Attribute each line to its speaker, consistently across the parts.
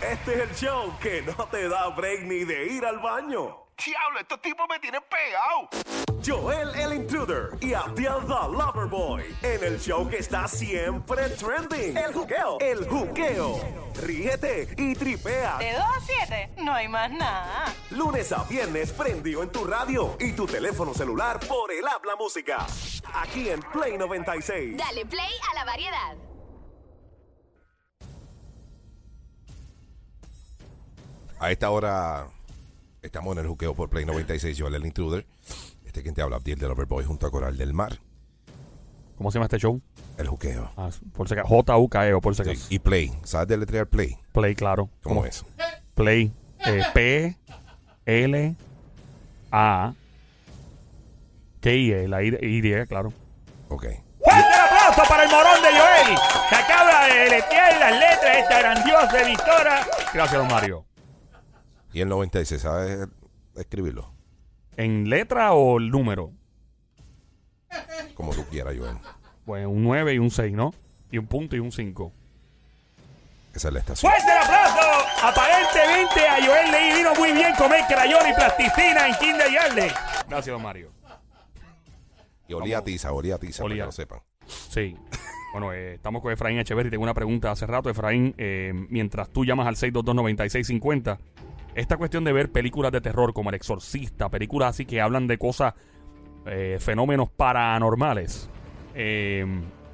Speaker 1: Este es el show que no te da break ni de ir al baño.
Speaker 2: Diablo, estos tipos me tienen pegado.
Speaker 1: Joel el Intruder y Abdiel the Loverboy en el show que está siempre trending. El juqueo. El juqueo. Ríete y tripea.
Speaker 3: De 2 a 7, no hay más nada.
Speaker 1: Lunes a viernes prendido en tu radio y tu teléfono celular por el habla música. Aquí en Play 96.
Speaker 4: Dale play a la variedad.
Speaker 5: A esta hora estamos en el juqueo por Play 96, Joel el Intruder. Este quien te habla, Abdiel del Overboy junto a Coral del Mar.
Speaker 6: ¿Cómo se llama este show?
Speaker 5: El juqueo.
Speaker 6: Ah, por si acaso. J-U-K-E-O, por si
Speaker 5: Sí,
Speaker 6: acaso.
Speaker 5: Y Play. ¿Sabes deletrear Play?
Speaker 6: Play, claro.
Speaker 5: ¿Cómo es?
Speaker 6: Play. Eh, P, L, A, K, E, la I, Y, claro.
Speaker 5: Ok.
Speaker 7: ¡Fuerte el aplauso para el morón de Joel! Que acaba de deletrear las letras de esta grandiosa editora.
Speaker 6: Gracias, don Mario.
Speaker 5: Y el 96, ¿sabes escribirlo?
Speaker 6: ¿En letra o el número?
Speaker 5: Como tú quieras, Joel.
Speaker 6: Pues un 9 y un 6, ¿no? Y un punto y un 5.
Speaker 5: Esa es la estación.
Speaker 7: ¡Fuerte el aplauso! Aparentemente a Joel le vino muy bien comer crayón y plasticina en Kinder Yarde.
Speaker 6: Gracias, don Mario.
Speaker 5: Y olía a tiza, olía a tiza, para
Speaker 6: Olía.
Speaker 5: que lo sepan.
Speaker 6: Sí. Bueno, eh, estamos con Efraín Echeverry. Tengo una pregunta hace rato, Efraín. eh, mientras tú llamas al 622-9650, esta cuestión de ver películas de terror como El Exorcista, películas así que hablan de cosas, eh, fenómenos paranormales, eh,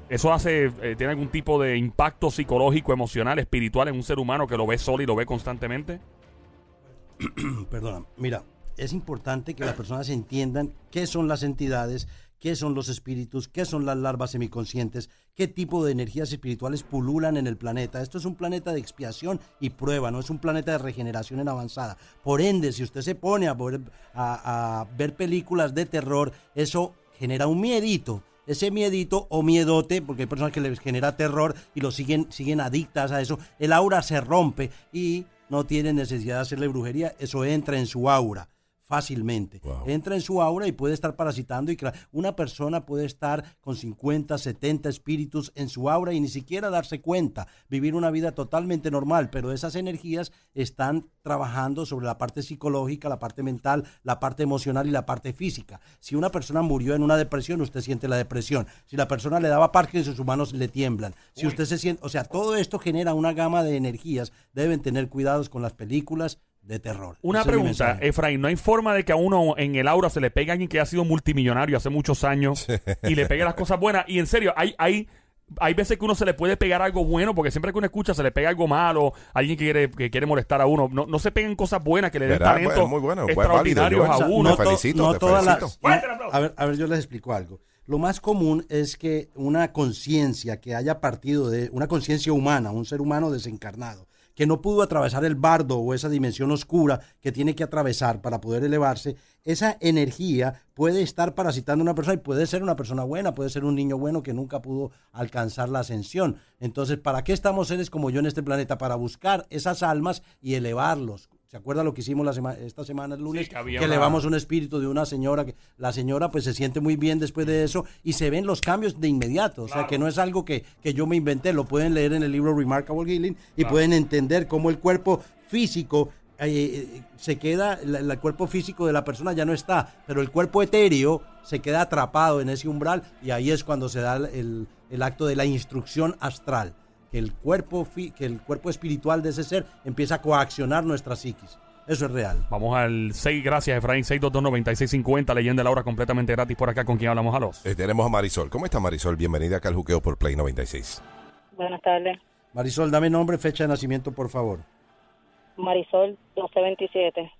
Speaker 6: ¿eso hace, eh, tiene algún tipo de impacto psicológico, emocional, espiritual en un ser humano que lo ve solo y lo ve constantemente?
Speaker 8: Perdona, mira, es importante que las personas entiendan qué son las entidades, qué son los espíritus, qué son las larvas semiconscientes, qué tipo de energías espirituales pululan en el planeta. Esto es un planeta de expiación y prueba, no es un planeta de regeneración en avanzada. Por ende, si usted se pone a ver, películas de terror, eso genera un miedito. Ese miedito o miedote, porque hay personas que les genera terror y lo siguen, siguen adictas a eso, el aura se rompe y no tienen necesidad de hacerle brujería, eso entra en su aura fácilmente.
Speaker 5: Wow.
Speaker 8: Entra en su aura y puede estar parasitando y una persona puede estar con 50, 70 espíritus en su aura y ni siquiera darse cuenta, vivir una vida totalmente normal, pero esas energías están trabajando sobre la parte psicológica, la parte mental, la parte emocional y la parte física. Si una persona murió en una depresión, usted siente la depresión. Si la persona le daba Parkinson, sus manos le tiemblan. Si usted se siente, o sea, todo esto genera una gama de energías. Deben tener cuidados con las películas de terror.
Speaker 6: Una
Speaker 8: Ese es mi
Speaker 6: pregunta,
Speaker 8: mensaje.
Speaker 6: Efraín, ¿no hay forma de que a uno en el aura se le pegue a alguien que ha sido multimillonario hace muchos años y le pegue las cosas buenas? Y en serio, hay, hay, hay veces que uno se le puede pegar algo bueno, porque siempre que uno escucha se le pega algo malo, alguien que quiere, que quiere molestar a uno. No, no se peguen cosas buenas que le den
Speaker 5: ¿Verdad?
Speaker 6: talentos
Speaker 5: Pues, muy bueno, pues,
Speaker 6: extraordinarios
Speaker 5: válido,
Speaker 6: a uno.
Speaker 5: Te felicito, te
Speaker 8: todas
Speaker 5: felicito.
Speaker 8: las-
Speaker 7: aplauso.
Speaker 8: a ver, a ver, yo les explico algo. Lo más común es que una conciencia que haya partido de una conciencia humana, un ser humano desencarnado, que no pudo atravesar el bardo o esa dimensión oscura que tiene que atravesar para poder elevarse, esa energía puede estar parasitando a una persona y puede ser una persona buena, puede ser un niño bueno que nunca pudo alcanzar la ascensión. Entonces, ¿para qué estamos seres como yo en este planeta? Para buscar esas almas y elevarlos. ¿Se acuerda lo que hicimos la sema- esta semana el lunes?
Speaker 6: que
Speaker 8: que
Speaker 6: una-
Speaker 8: elevamos un espíritu de una señora que la señora pues se siente muy bien después de eso y se ven los cambios de inmediato, o sea que no es algo que, que yo me inventé, lo pueden leer en el libro Remarkable Healing y pueden entender cómo el cuerpo físico eh, eh, se queda, la- el cuerpo físico de la persona ya no está, pero el cuerpo etéreo se queda atrapado en ese umbral y ahí es cuando se da el, el acto de la instrucción astral, que el cuerpo fi- que el cuerpo espiritual de ese ser empieza a coaccionar nuestra psiquis. Eso es real.
Speaker 6: Vamos al 6, gracias Efraín, 6229650, leyenda la hora completamente gratis por acá con quien hablamos a los.
Speaker 5: Eh, tenemos a Marisol. ¿Cómo está Marisol? Bienvenida acá al juqueo por Play 96.
Speaker 9: Buenas tardes.
Speaker 8: Marisol, dame nombre, fecha de nacimiento, por favor.
Speaker 9: Marisol 1227.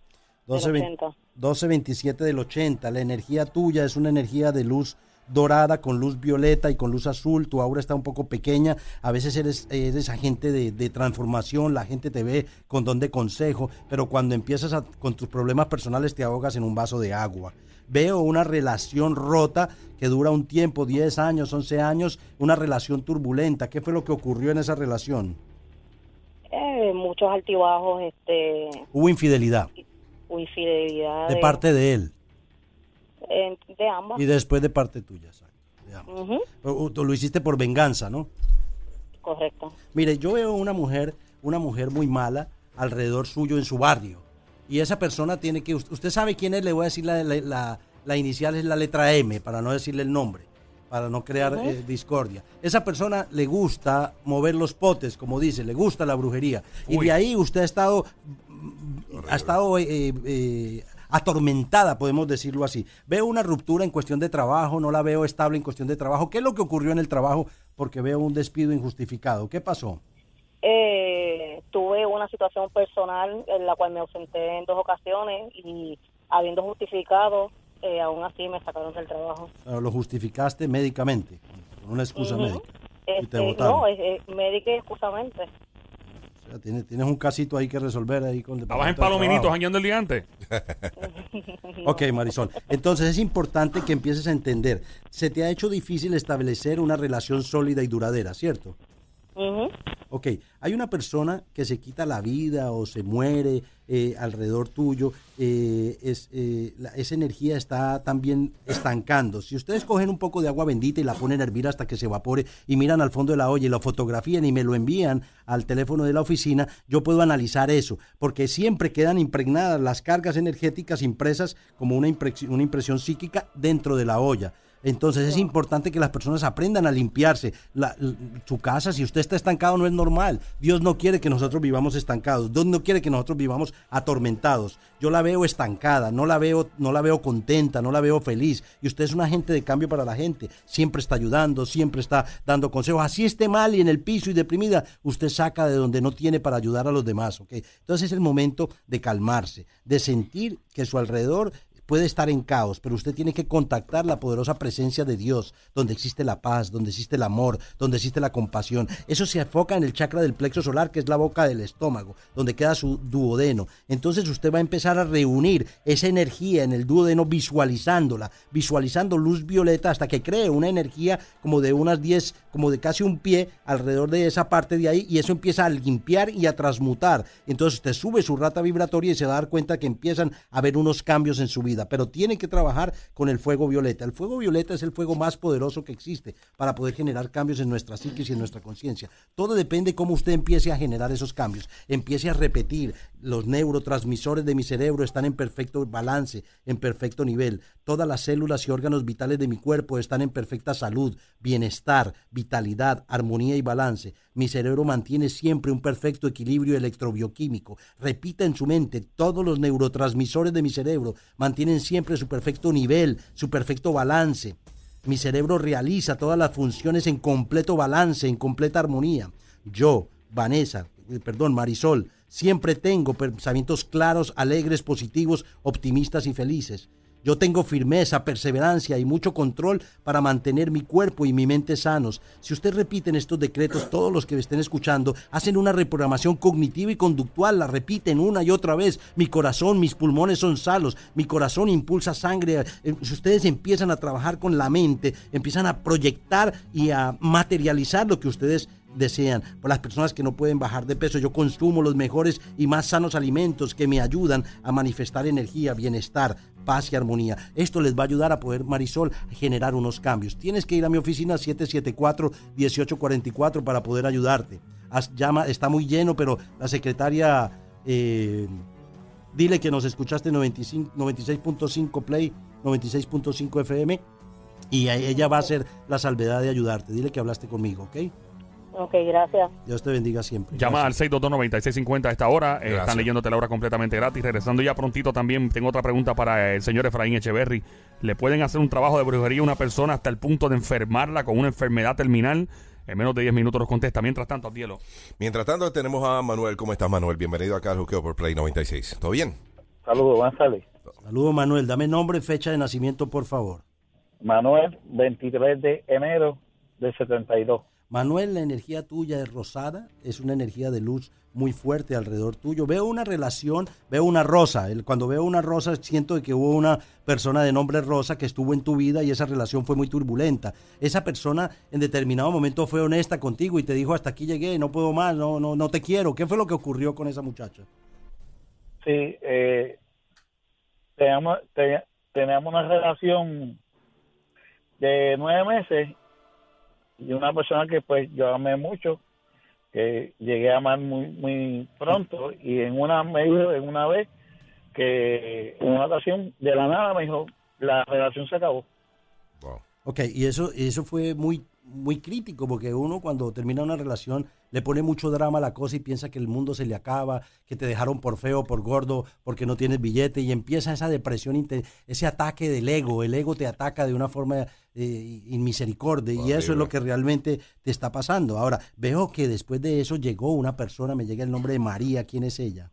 Speaker 8: 12,
Speaker 9: Del 80.
Speaker 8: 1227 del 80. La energía tuya es una energía de luz dorada con luz violeta y con luz azul. Tu aura está un poco pequeña. A veces eres, eres agente de, de transformación. La gente te ve con don de consejo. Pero cuando empiezas a- con tus problemas personales te ahogas en un vaso de agua. Veo una relación rota que dura un tiempo, 10 años, 11 años, una relación turbulenta. ¿Qué fue lo que ocurrió en esa relación?
Speaker 9: Eh, muchos altibajos, este,
Speaker 8: Hubo infidelidad
Speaker 9: infidelidad.
Speaker 8: de parte de él
Speaker 9: eh, de ambas.
Speaker 8: y después de parte tuya. exacto, Pero, Tú lo hiciste por venganza, ¿no?
Speaker 9: correcto.
Speaker 8: Mire, yo veo una mujer, una mujer muy mala, alrededor suyo en su barrio. Y esa persona tiene que, usted sabe quién es, le voy a decir la, la- la- la inicial es la letra M, para no decirle el nombre, para no crear eh, discordia. Esa persona le gusta mover los potes, como dice, le gusta la brujería. Y de ahí usted ha estado ha estado eh, eh, atormentada, podemos decirlo así. Veo una ruptura en cuestión de trabajo, no la veo estable en cuestión de trabajo. ¿Qué es lo que ocurrió en el trabajo? Porque veo un despido injustificado. ¿Qué pasó?
Speaker 9: Eh, tuve una situación personal en la cual me ausenté en dos ocasiones y habiendo justificado, eh, aún así me sacaron del trabajo.
Speaker 8: O sea, lo justificaste médicamente, con una excusa médica. Y te
Speaker 9: Este, no, médica excusamente.
Speaker 8: O sea, tienes, tienes un casito ahí que resolver ahí con el
Speaker 6: Estabas en Palominitos jangueando el día antes.
Speaker 8: Ok, Marisol. Entonces es importante que empieces a entender. Se te ha hecho difícil establecer una relación sólida y duradera, ¿cierto?
Speaker 9: Ujú.
Speaker 8: Ok, hay una persona que se quita la vida o se muere eh, alrededor tuyo, eh, es, eh, la- esa energía está también estancando. Si ustedes cogen un poco de agua bendita y la ponen a hervir hasta que se evapore y miran al fondo de la olla y lo fotografían y me lo envían al teléfono de la oficina, yo puedo analizar eso, porque siempre quedan impregnadas las cargas energéticas impresas como una, una impresión psíquica dentro de la olla. Entonces es importante que las personas aprendan a limpiarse la- su casa. Si usted está estancado no es normal. Dios no quiere que nosotros vivamos estancados. Dios no quiere que nosotros vivamos atormentados. Yo la veo estancada, no la veo, no la veo contenta, no la veo feliz. Y usted es un agente de cambio para la gente. Siempre está ayudando, siempre está dando consejos. Así esté mal y en el piso y deprimida, usted saca de donde no tiene para ayudar a los demás. ¿ok? Entonces es el momento de calmarse, de sentir que su alrededor puede estar en caos, pero usted tiene que contactar la poderosa presencia de Dios, donde existe la paz, donde existe el amor, donde existe la compasión. Eso se enfoca en el chakra del plexo solar, que es la boca del estómago, donde queda su duodeno. Entonces usted va a empezar a reunir esa energía en el duodeno visualizándola, visualizando luz violeta hasta que cree una energía como de unas 10, como de casi un pie alrededor de esa parte de ahí y eso empieza a limpiar y a transmutar. Entonces usted sube su rata vibratoria y se va a dar cuenta que empiezan a haber unos cambios en su vida, pero tiene que trabajar con el fuego violeta. El fuego violeta es el fuego más poderoso que existe para poder generar cambios en nuestra psiquis y en nuestra conciencia. Todo depende cómo usted empiece a generar esos cambios. Empiece a repetir, los neurotransmisores de mi cerebro están en perfecto balance, en perfecto nivel. Todas las células y órganos vitales de mi cuerpo están en perfecta salud, bienestar, vitalidad, armonía y balance. Mi cerebro mantiene siempre un perfecto equilibrio electrobioquímico. Repita en su mente, todos los neurotransmisores de mi cerebro mantienen siempre su perfecto nivel, su perfecto balance. Mi cerebro realiza todas las funciones en completo balance, en completa armonía. Yo, Vanessa, eh, perdón, Marisol, siempre tengo pensamientos claros, alegres, positivos, optimistas y felices. Yo tengo firmeza, perseverancia y mucho control para mantener mi cuerpo y mi mente sanos. Si usted repiten estos decretos, todos los que me estén escuchando hacen una reprogramación cognitiva y conductual, la repiten una y otra vez. Mi corazón, mis pulmones son salos, mi corazón impulsa sangre. Eh, Si ustedes empiezan a trabajar con la mente, empiezan a proyectar y a materializar lo que ustedes desean. Por las personas que no pueden bajar de peso, yo consumo los mejores y más sanos alimentos que me ayudan a manifestar energía, bienestar, paz y armonía. Esto les va a ayudar a poder, Marisol, generar unos cambios. Tienes que ir a mi oficina 774-1844 para poder ayudarte. Llama, está muy lleno, pero la secretaria, eh, dile que nos escuchaste 95 96.5 Play, 96.5 FM, y ella va a hacer la salvedad de ayudarte. Dile que hablaste conmigo, ¿ok?
Speaker 9: Ok, gracias.
Speaker 8: Dios te bendiga siempre.
Speaker 6: Llama
Speaker 8: Gracias.
Speaker 6: al 622-9650 a esta hora. Eh, están leyéndote la hora completamente gratis. Regresando ya prontito también, tengo otra pregunta para el señor Efraín Echeverry. ¿Le pueden hacer un trabajo de brujería a una persona hasta el punto de enfermarla con una enfermedad terminal? En menos de 10 minutos nos contesta. Mientras tanto, Adielo.
Speaker 5: Mientras tanto, tenemos a Manuel. ¿Cómo estás, Manuel? Bienvenido acá al Juqueo por Play 96. ¿Todo bien?
Speaker 4: Saludos, buenas tardes.
Speaker 8: Saludos, Manuel. Dame nombre, fecha de nacimiento, por favor.
Speaker 4: Manuel, 23 de enero del 72.
Speaker 8: Manuel, la energía tuya es rosada, es una energía de luz muy fuerte alrededor tuyo. Veo una relación, veo una rosa. Cuando veo una rosa siento que hubo una persona de nombre Rosa que estuvo en tu vida y esa relación fue muy turbulenta. Esa persona en determinado momento fue honesta contigo y te dijo hasta aquí llegué, no puedo más, no, no, no te quiero. ¿Qué fue lo que ocurrió con esa muchacha?
Speaker 4: Sí, eh, teníamos, te- teníamos una relación de nueve meses y una persona que pues yo amé mucho, que llegué a amar muy muy pronto y en una me dijo en una vez que en una ocasión de la nada me dijo la relación se acabó.
Speaker 5: Wow.
Speaker 8: Ok, y eso, eso fue muy, muy crítico, porque uno cuando termina una relación le pone mucho drama a la cosa y piensa que el mundo se le acaba, que te dejaron por feo, por gordo, porque no tienes billete, y empieza esa depresión, ese ataque del ego. El ego te ataca de una forma eh, inmisericordia, y eso es lo que realmente te está pasando. Ahora, veo que después de eso llegó una persona, me llega el nombre de María, ¿quién es ella?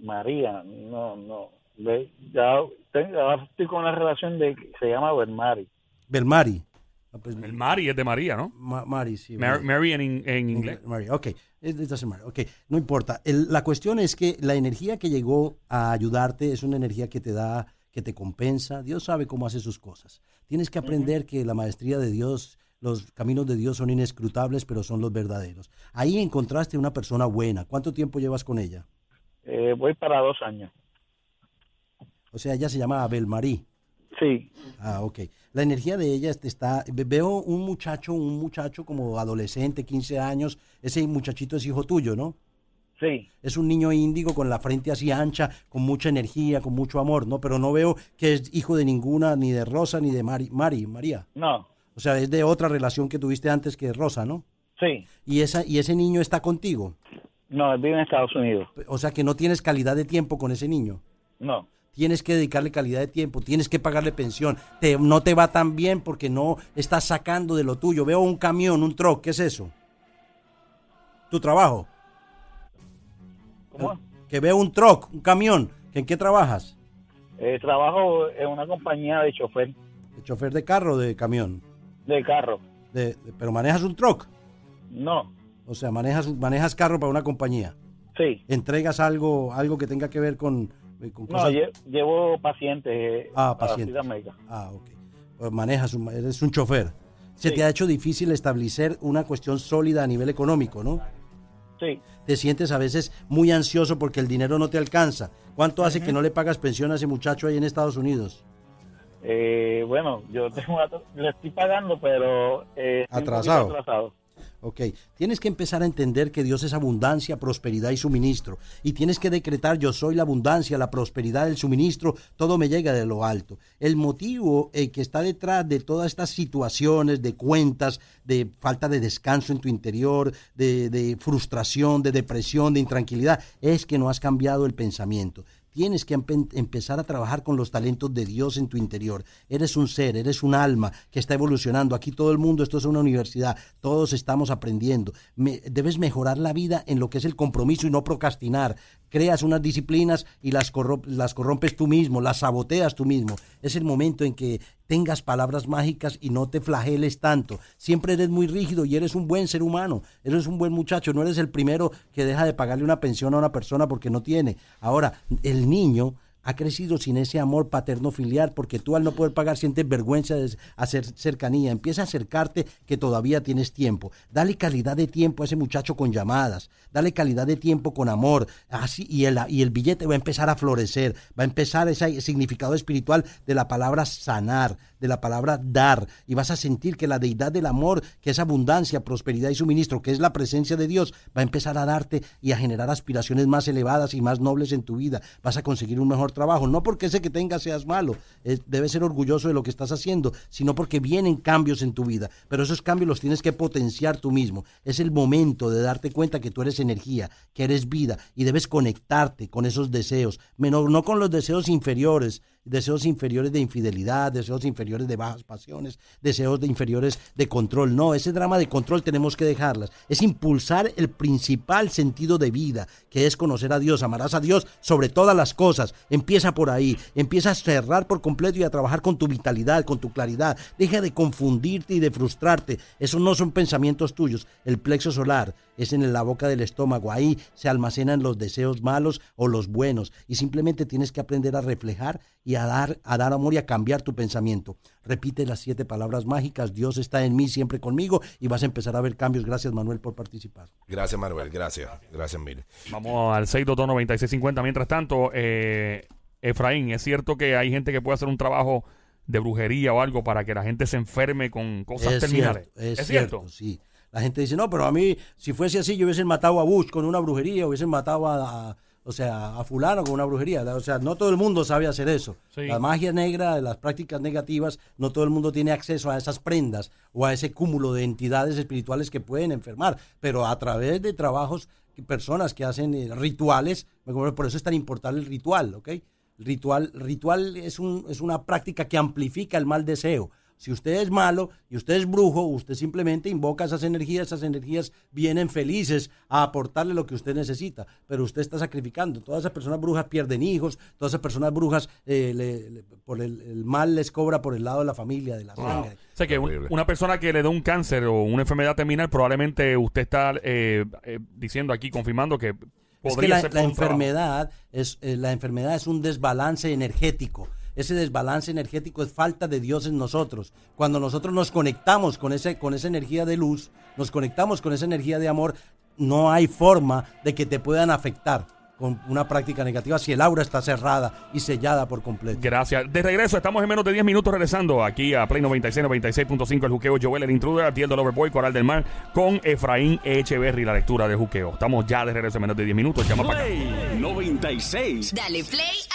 Speaker 4: María, no, no. Ve, ya tengo, ahora estoy con una relación de se llama Bermari.
Speaker 8: Belmari. Pues,
Speaker 6: El Mari es de María, ¿no?
Speaker 8: Ma- Mari, sí.
Speaker 6: Mar- Mary en, in- en inglés.
Speaker 8: Mary, ok, no importa. El- la cuestión es que la energía que llegó a ayudarte es una energía que te da, que te compensa. Dios sabe cómo hace sus cosas. Tienes que aprender que la maestría de Dios, los caminos de Dios son inescrutables, pero son los verdaderos. Ahí encontraste una persona buena. ¿Cuánto tiempo llevas con ella?
Speaker 4: Eh, voy para dos años.
Speaker 8: O sea, ella se llama Abel Marí.
Speaker 4: Sí,
Speaker 8: Ah, ok. La energía de ella está... ve- Veo un muchacho, un muchacho como adolescente, 15 años. Ese muchachito es hijo tuyo, ¿no?
Speaker 4: sí,
Speaker 8: Es un niño índigo con la frente así ancha, con mucha energía, con mucho amor, ¿no? Pero no veo que es hijo de ninguna, ni de Rosa, ni de Mari, Mari, María.
Speaker 4: no,
Speaker 8: O sea, es de otra relación que tuviste antes que Rosa, ¿no?
Speaker 4: sí,
Speaker 8: Y, esa, y ese niño está contigo.
Speaker 4: no, él vive en Estados Unidos.
Speaker 8: O sea, que no tienes calidad de tiempo con ese niño.
Speaker 4: No,
Speaker 8: Tienes que dedicarle calidad de tiempo, tienes que pagarle pensión. Te, no te va tan bien porque no estás sacando de lo tuyo. Veo un camión, un truck, ¿qué es eso? Tu trabajo.
Speaker 4: ¿cómo?
Speaker 8: Que veo un truck, un camión. ¿En qué trabajas?
Speaker 4: Eh, trabajo en una compañía de chofer
Speaker 8: ¿De chofer de carro o de camión?
Speaker 4: de carro.
Speaker 8: De- de- pero manejas un truck.
Speaker 4: No,
Speaker 8: O sea, manejas, manejas carro para una compañía.
Speaker 4: sí,
Speaker 8: Entregas algo, algo que tenga que ver con, con
Speaker 4: no,
Speaker 8: cosas.
Speaker 4: llevo pacientes. eh,
Speaker 8: Ah, pacientes. Ah, ok. Pues manejas, un- eres un chofer. Se
Speaker 4: Sí.
Speaker 8: te ha hecho difícil establecer una cuestión sólida a nivel económico, ¿no?
Speaker 4: Sí,
Speaker 8: Te sientes a veces muy ansioso porque el dinero no te alcanza. ¿Cuánto hace que no le pagas pensión a ese muchacho ahí en Estados Unidos?
Speaker 4: eh, bueno, yo tengo le estoy pagando, pero eh,
Speaker 8: Atrasado.
Speaker 4: atrasado.
Speaker 8: Ok, tienes que empezar a entender que Dios es abundancia, prosperidad y suministro. Y tienes que decretar, yo soy la abundancia, la prosperidad, el suministro, todo me llega de lo alto. El motivo eh, que está detrás de todas estas situaciones, de cuentas, de falta de descanso en tu interior, de, de frustración, de depresión, de intranquilidad, es que no has cambiado el pensamiento. Tienes que empe- empezar a trabajar con los talentos de Dios en tu interior. Eres un ser, eres un alma que está evolucionando. Aquí todo el mundo, esto es una universidad, todos estamos aprendiendo. Debes mejorar la vida en lo que es el compromiso y no procrastinar. Creas unas disciplinas y las, las corrompes tú mismo, las saboteas tú mismo. Es el momento en que tengas palabras mágicas y no te flageles tanto. Siempre eres muy rígido y eres un buen ser humano, eres un buen muchacho, no eres el primero que deja de pagarle una pensión a una persona porque no tiene. Ahora, el niño ha crecido sin ese amor paterno filial porque tú al no poder pagar sientes vergüenza de hacer cercanía. Empieza a acercarte que todavía tienes tiempo. Dale calidad de tiempo a ese muchacho con llamadas. Dale calidad de tiempo con amor. Así y el, y el billete va a empezar a florecer. Va a empezar ese significado espiritual de la palabra sanar, de la palabra dar. Y vas a sentir que la deidad del amor, que es abundancia, prosperidad y suministro, que es la presencia de Dios, va a empezar a darte y a generar aspiraciones más elevadas y más nobles en tu vida. Vas a conseguir un mejor trabajo. No porque ese que tengas seas malo. Debes ser orgulloso de lo que estás haciendo, sino porque vienen cambios en tu vida. Pero esos cambios los tienes que potenciar tú mismo. Es el momento de darte cuenta que tú eres energía, que eres vida y debes conectarte con esos deseos, menos, no con los deseos inferiores, deseos inferiores de infidelidad, deseos inferiores de bajas pasiones, deseos de inferiores de control. No, ese drama de control tenemos que dejarlas. Es impulsar el principal sentido de vida, que es conocer a Dios. Amarás a Dios sobre todas las cosas. Empieza por ahí. Empieza a cerrar por completo y a trabajar con tu vitalidad, con tu claridad. Deja de confundirte y de frustrarte. Esos no son pensamientos tuyos. El plexo solar es en la boca del estómago. Ahí se almacenan los deseos malos o los buenos. Y simplemente tienes que aprender a reflejar y a dar, a dar amor y a cambiar tu pensamiento. Repite las siete palabras mágicas. Dios está en mí, siempre conmigo. Y vas a empezar a ver cambios. Gracias, Manuel, por participar.
Speaker 5: Gracias, Manuel. Gracias. Gracias, mil.
Speaker 6: Vamos al 622-9650. Mientras tanto, eh, Efraín, ¿es cierto que hay gente que puede hacer un trabajo de brujería o algo para que la gente se enferme con cosas
Speaker 8: es
Speaker 6: terminales?
Speaker 8: cierto, es, cierto, sí. La gente dice, no, pero a mí, si fuese así, yo hubiesen matado a Bush con una brujería, hubiesen matado a, a- o sea, a fulano con una brujería. O sea, no todo el mundo sabe hacer eso.
Speaker 6: Sí.
Speaker 8: La magia negra, las prácticas negativas, no todo el mundo tiene acceso a esas prendas o a ese cúmulo de entidades espirituales que pueden enfermar. Pero a través de trabajos, personas que hacen eh, rituales, por eso es tan importante el ritual, ¿ok? Ritual, ritual es, un, es una práctica que amplifica el mal deseo. Si usted es malo y usted es brujo, usted simplemente invoca esas energías, esas energías vienen felices a aportarle lo que usted necesita, pero usted está sacrificando. Todas esas personas brujas pierden hijos, todas esas personas brujas eh, le- le- por el, el mal les cobra por el lado de la familia, de la sangre.
Speaker 6: O sea que un- una persona que le da un cáncer o una enfermedad terminal, probablemente usted está eh, eh, diciendo aquí, confirmando que
Speaker 8: Es
Speaker 6: podría
Speaker 8: que la,
Speaker 6: ser
Speaker 8: enfermedad es eh, la enfermedad es un desbalance energético. Ese desbalance energético es falta de Dios en nosotros. Cuando nosotros nos conectamos con ese con esa energía de luz, nos conectamos con esa energía de amor, no hay forma de que te puedan afectar con una práctica negativa si el aura está cerrada y sellada por completo.
Speaker 6: Gracias. De regreso, estamos en menos de 10 minutos regresando aquí a Play 96, 96.5, el juqueo Joel, el intruder, Atiel del Overboy, Coral del Mar, con Efraín Echeverry, la lectura de juqueo. Estamos ya de regreso en menos de 10 minutos. Llama para acá.
Speaker 1: Play 96.
Speaker 10: Dale play